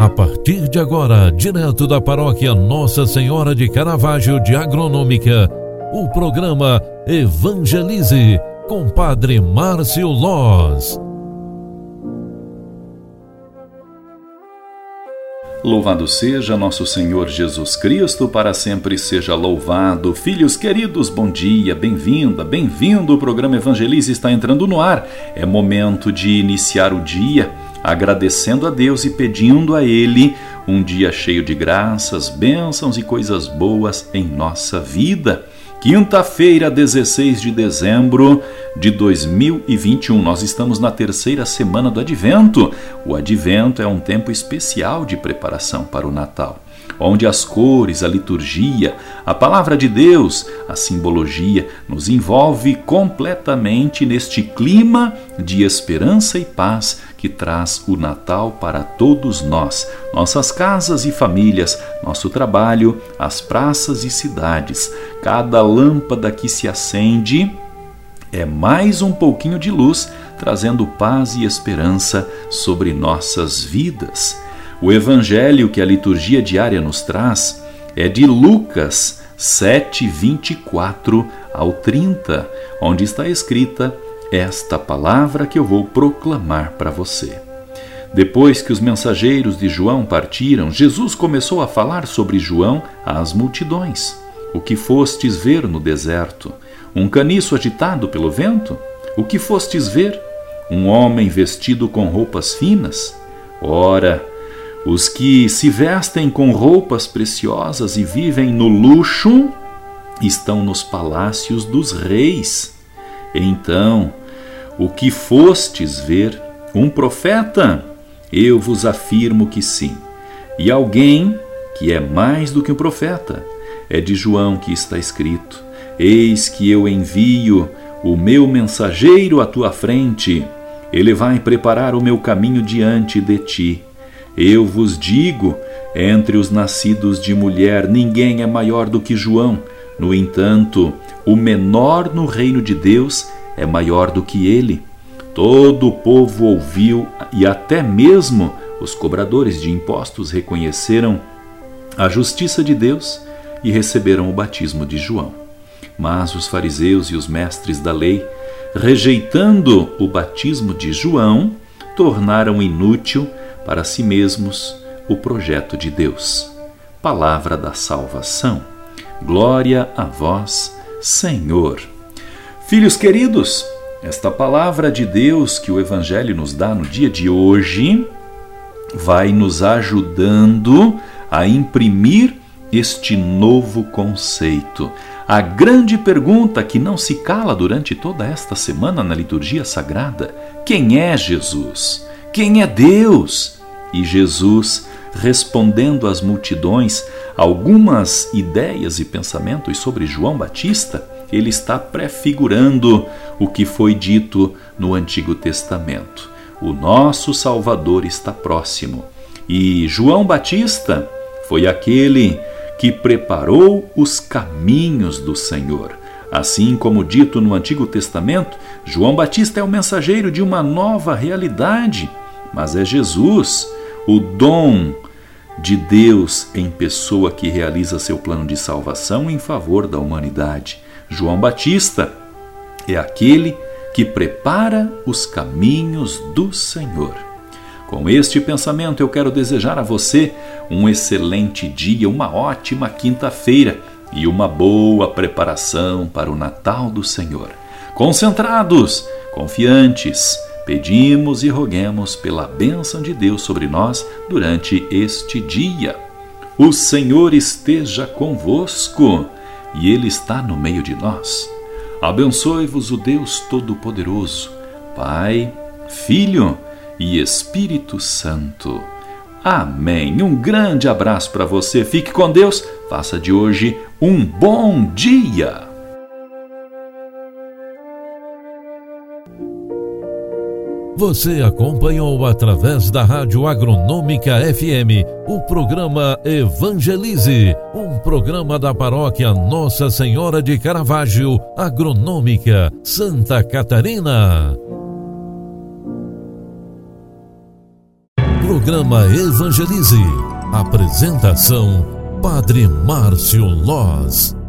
A partir de agora, direto da paróquia Nossa Senhora de Caravaggio de Agronômica, o programa Evangelize com Padre Márcio Loz. Louvado seja nosso Senhor Jesus Cristo, para sempre seja louvado. Filhos queridos, bom dia, bem-vinda, bem-vindo. O programa Evangelize está entrando no ar. É momento de iniciar o dia agradecendo a Deus e pedindo a Ele um dia cheio de graças, bênçãos e coisas boas em nossa vida. Quinta-feira, 16 de dezembro de 2021. Nós estamos na terceira semana do Advento. O Advento é um tempo especial de preparação para o Natal onde as cores, a liturgia, a palavra de Deus, a simbologia nos envolve completamente neste clima de esperança e paz que traz o Natal para todos nós, nossas casas e famílias, nosso trabalho, as praças e cidades. Cada lâmpada que se acende é mais um pouquinho de luz, trazendo paz e esperança sobre nossas vidas. O evangelho que a liturgia diária nos traz é de Lucas 7, 24 ao 30, onde está escrita esta palavra que eu vou proclamar para você. Depois que os mensageiros de João partiram, Jesus começou a falar sobre João às multidões. O que fostes ver no deserto? Um caniço agitado pelo vento? O que fostes ver? Um homem vestido com roupas finas? Ora, os que se vestem com roupas preciosas e vivem no luxo estão nos palácios dos reis. Então, o que fostes ver? Um profeta? Eu vos afirmo que sim. E alguém que é mais do que um profeta. É de João que está escrito: Eis que eu envio o meu mensageiro à tua frente. Ele vai preparar o meu caminho diante de ti. Eu vos digo: entre os nascidos de mulher, ninguém é maior do que João. No entanto, o menor no reino de Deus é maior do que ele. Todo o povo ouviu e até mesmo os cobradores de impostos reconheceram a justiça de Deus e receberam o batismo de João. Mas os fariseus e os mestres da lei, rejeitando o batismo de João, tornaram inútil para si mesmos o projeto de Deus. Palavra da salvação. Glória a vós, Senhor. Filhos queridos, esta palavra de Deus que o Evangelho nos dá no dia de hoje vai nos ajudando a imprimir este novo conceito. A grande pergunta que não se cala durante toda esta semana na liturgia sagrada: quem é Jesus? Quem é Deus? E Jesus, respondendo às multidões algumas ideias e pensamentos sobre João Batista, ele está prefigurando o que foi dito no Antigo Testamento. O nosso Salvador está próximo. E João Batista foi aquele que preparou os caminhos do Senhor. Assim como dito no Antigo Testamento, João Batista é o mensageiro de uma nova realidade mas é Jesus, o dom de Deus em pessoa que realiza seu plano de salvação em favor da humanidade. João Batista é aquele que prepara os caminhos do Senhor. Com este pensamento, eu quero desejar a você um excelente dia, uma ótima quinta-feira e uma boa preparação para o Natal do Senhor. Concentrados, confiantes, pedimos e roguemos pela bênção de Deus sobre nós durante este dia. O Senhor esteja convosco e Ele está no meio de nós. Abençoe-vos o Deus Todo-Poderoso, Pai, Filho e Espírito Santo. Amém. Um grande abraço para você. Fique com Deus. Faça de hoje um bom dia. Você acompanhou através da Rádio Agronômica FM o programa Evangelize, um programa da paróquia Nossa Senhora de Caravaggio, Agronômica, Santa Catarina. Programa Evangelize. Apresentação: Padre Márcio Loz.